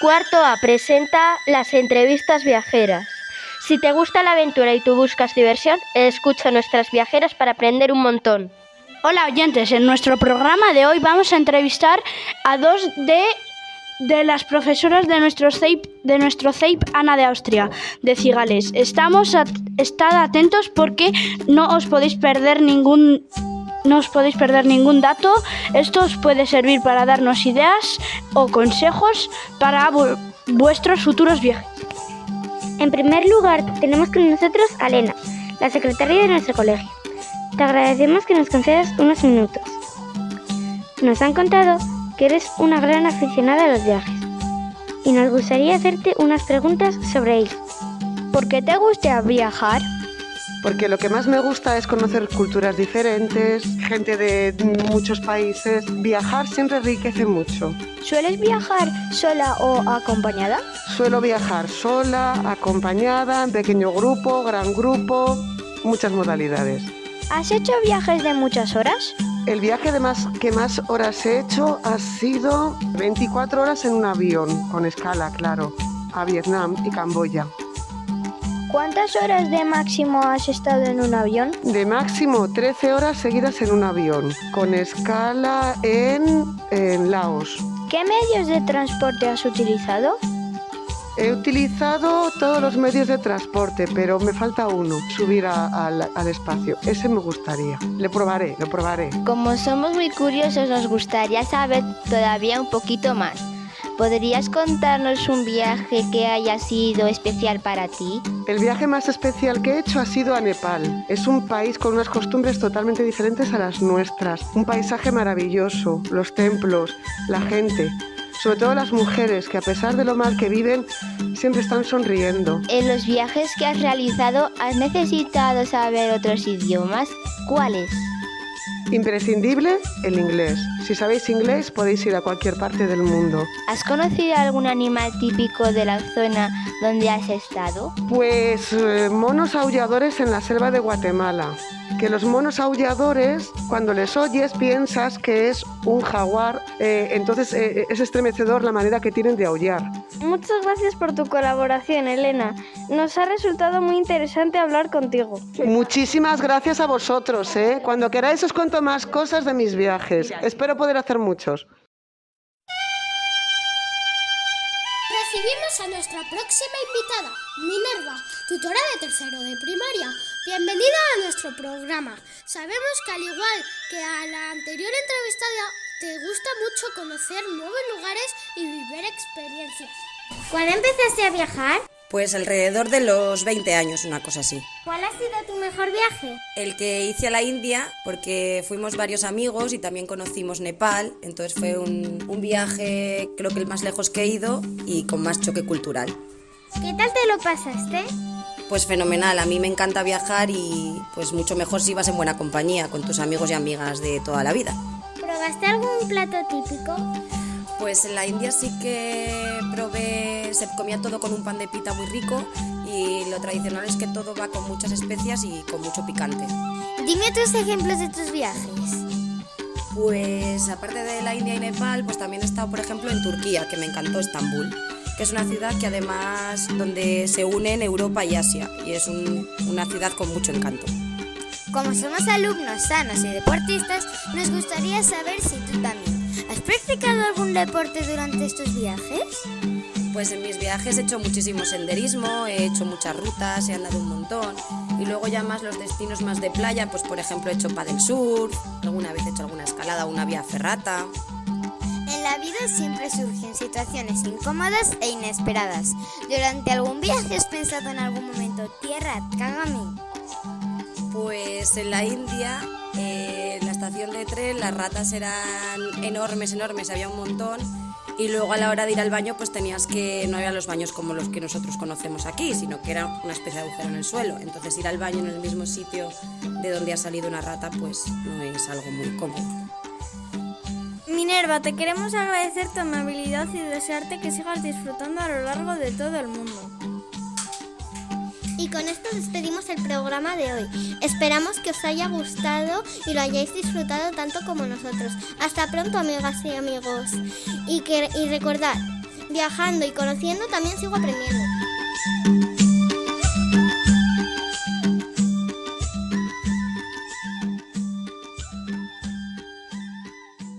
Cuarto A presenta las entrevistas viajeras. Si te gusta la aventura y tú buscas diversión, escucha nuestras viajeras para aprender un montón. Hola oyentes, en nuestro programa de hoy vamos a entrevistar a dos de, de las profesoras de nuestro CEIP, de nuestro CEIP Ana de Austria, de Cigales. Estamos a, estad atentos porque no os podéis perder ningún no os podéis perder ningún dato. Esto os puede servir para darnos ideas o consejos para vu- vuestros futuros viajes. En primer lugar, tenemos con nosotros a Elena, la secretaria de nuestro colegio. Te agradecemos que nos concedas unos minutos. Nos han contado que eres una gran aficionada a los viajes y nos gustaría hacerte unas preguntas sobre ello. ¿Por qué te gusta viajar? Porque lo que más me gusta es conocer culturas diferentes, gente de muchos países. Viajar siempre enriquece mucho. ¿Sueles viajar sola o acompañada? Suelo viajar sola, acompañada, en pequeño grupo, gran grupo, muchas modalidades. ¿Has hecho viajes de muchas horas? El viaje de más, que más horas he hecho ha sido 24 horas en un avión, con escala, claro, a Vietnam y Camboya. ¿Cuántas horas de máximo has estado en un avión? De máximo 13 horas seguidas en un avión, con escala en, en Laos. ¿Qué medios de transporte has utilizado? He utilizado todos los medios de transporte, pero me falta uno, subir a- al, al espacio. Ese me gustaría. Le probaré, lo probaré. Como somos muy curiosos, nos gustaría saber todavía un poquito más. ¿Podrías contarnos un viaje que haya sido especial para ti? El viaje más especial que he hecho ha sido a Nepal. Es un país con unas costumbres totalmente diferentes a las nuestras. Un paisaje maravilloso, los templos, la gente. Sobre todo las mujeres, que a pesar de lo mal que viven, siempre están sonriendo. En los viajes que has realizado, ¿has necesitado saber otros idiomas? ¿Cuáles? Imprescindible el inglés. Si sabéis inglés podéis ir a cualquier parte del mundo. ¿Has conocido algún animal típico de la zona donde has estado? Pues eh, monos aulladores en la selva de Guatemala. Que los monos aulladores, cuando les oyes, piensas que es un jaguar. eh, entonces eh, es estremecedor la manera que tienen de aullar. Muchas gracias por tu colaboración, Elena. Nos ha resultado muy interesante hablar contigo. Muchísimas gracias a vosotros. ¿eh? Cuando queráis os cuento más cosas de mis viajes. Espero poder hacer muchos. Recibimos a nuestra próxima invitada, Minerva, tutora de tercero de primaria. Bienvenida a nuestro programa. Sabemos que al igual que a la anterior entrevistada, te gusta mucho conocer nuevos lugares y vivir experiencias. ¿Cuándo empezaste a viajar? Pues alrededor de los 20 años, una cosa así. ¿Cuál ha sido tu mejor viaje? El que hice a la India, porque fuimos varios amigos y también conocimos Nepal, entonces fue un, un viaje creo que el más lejos que he ido y con más choque cultural. ¿Qué tal te lo pasaste? Pues fenomenal, a mí me encanta viajar y pues mucho mejor si vas en buena compañía, con tus amigos y amigas de toda la vida. ¿Probaste algún plato típico? Pues en la India sí que probé, se comía todo con un pan de pita muy rico y lo tradicional es que todo va con muchas especias y con mucho picante. Dime otros ejemplos de tus viajes. Pues aparte de la India y Nepal, pues también he estado, por ejemplo, en Turquía, que me encantó Estambul, que es una ciudad que además donde se unen Europa y Asia y es un- una ciudad con mucho encanto. Como somos alumnos sanos y deportistas, nos gustaría saber si tú también. ¿Has practicado algún deporte durante estos viajes? Pues en mis viajes he hecho muchísimo senderismo, he hecho muchas rutas, he andado un montón y luego ya más los destinos más de playa, pues por ejemplo he hecho paddle surf, alguna vez he hecho alguna escalada o una vía ferrata. En la vida siempre surgen situaciones incómodas e inesperadas. Durante algún viaje has pensado en algún momento, tierra, cágame. Pues en la India, eh, en la estación de tren, las ratas eran enormes, enormes, había un montón. Y luego a la hora de ir al baño, pues tenías que, no eran los baños como los que nosotros conocemos aquí, sino que era una especie de agujero en el suelo. Entonces ir al baño en el mismo sitio de donde ha salido una rata, pues no es algo muy cómodo. Minerva, te queremos agradecer tu amabilidad y desearte que sigas disfrutando a lo largo de todo el mundo. Y con esto despedimos el programa de hoy. Esperamos que os haya gustado y lo hayáis disfrutado tanto como nosotros. Hasta pronto, amigas y amigos. Y, que, y recordad, viajando y conociendo también sigo aprendiendo.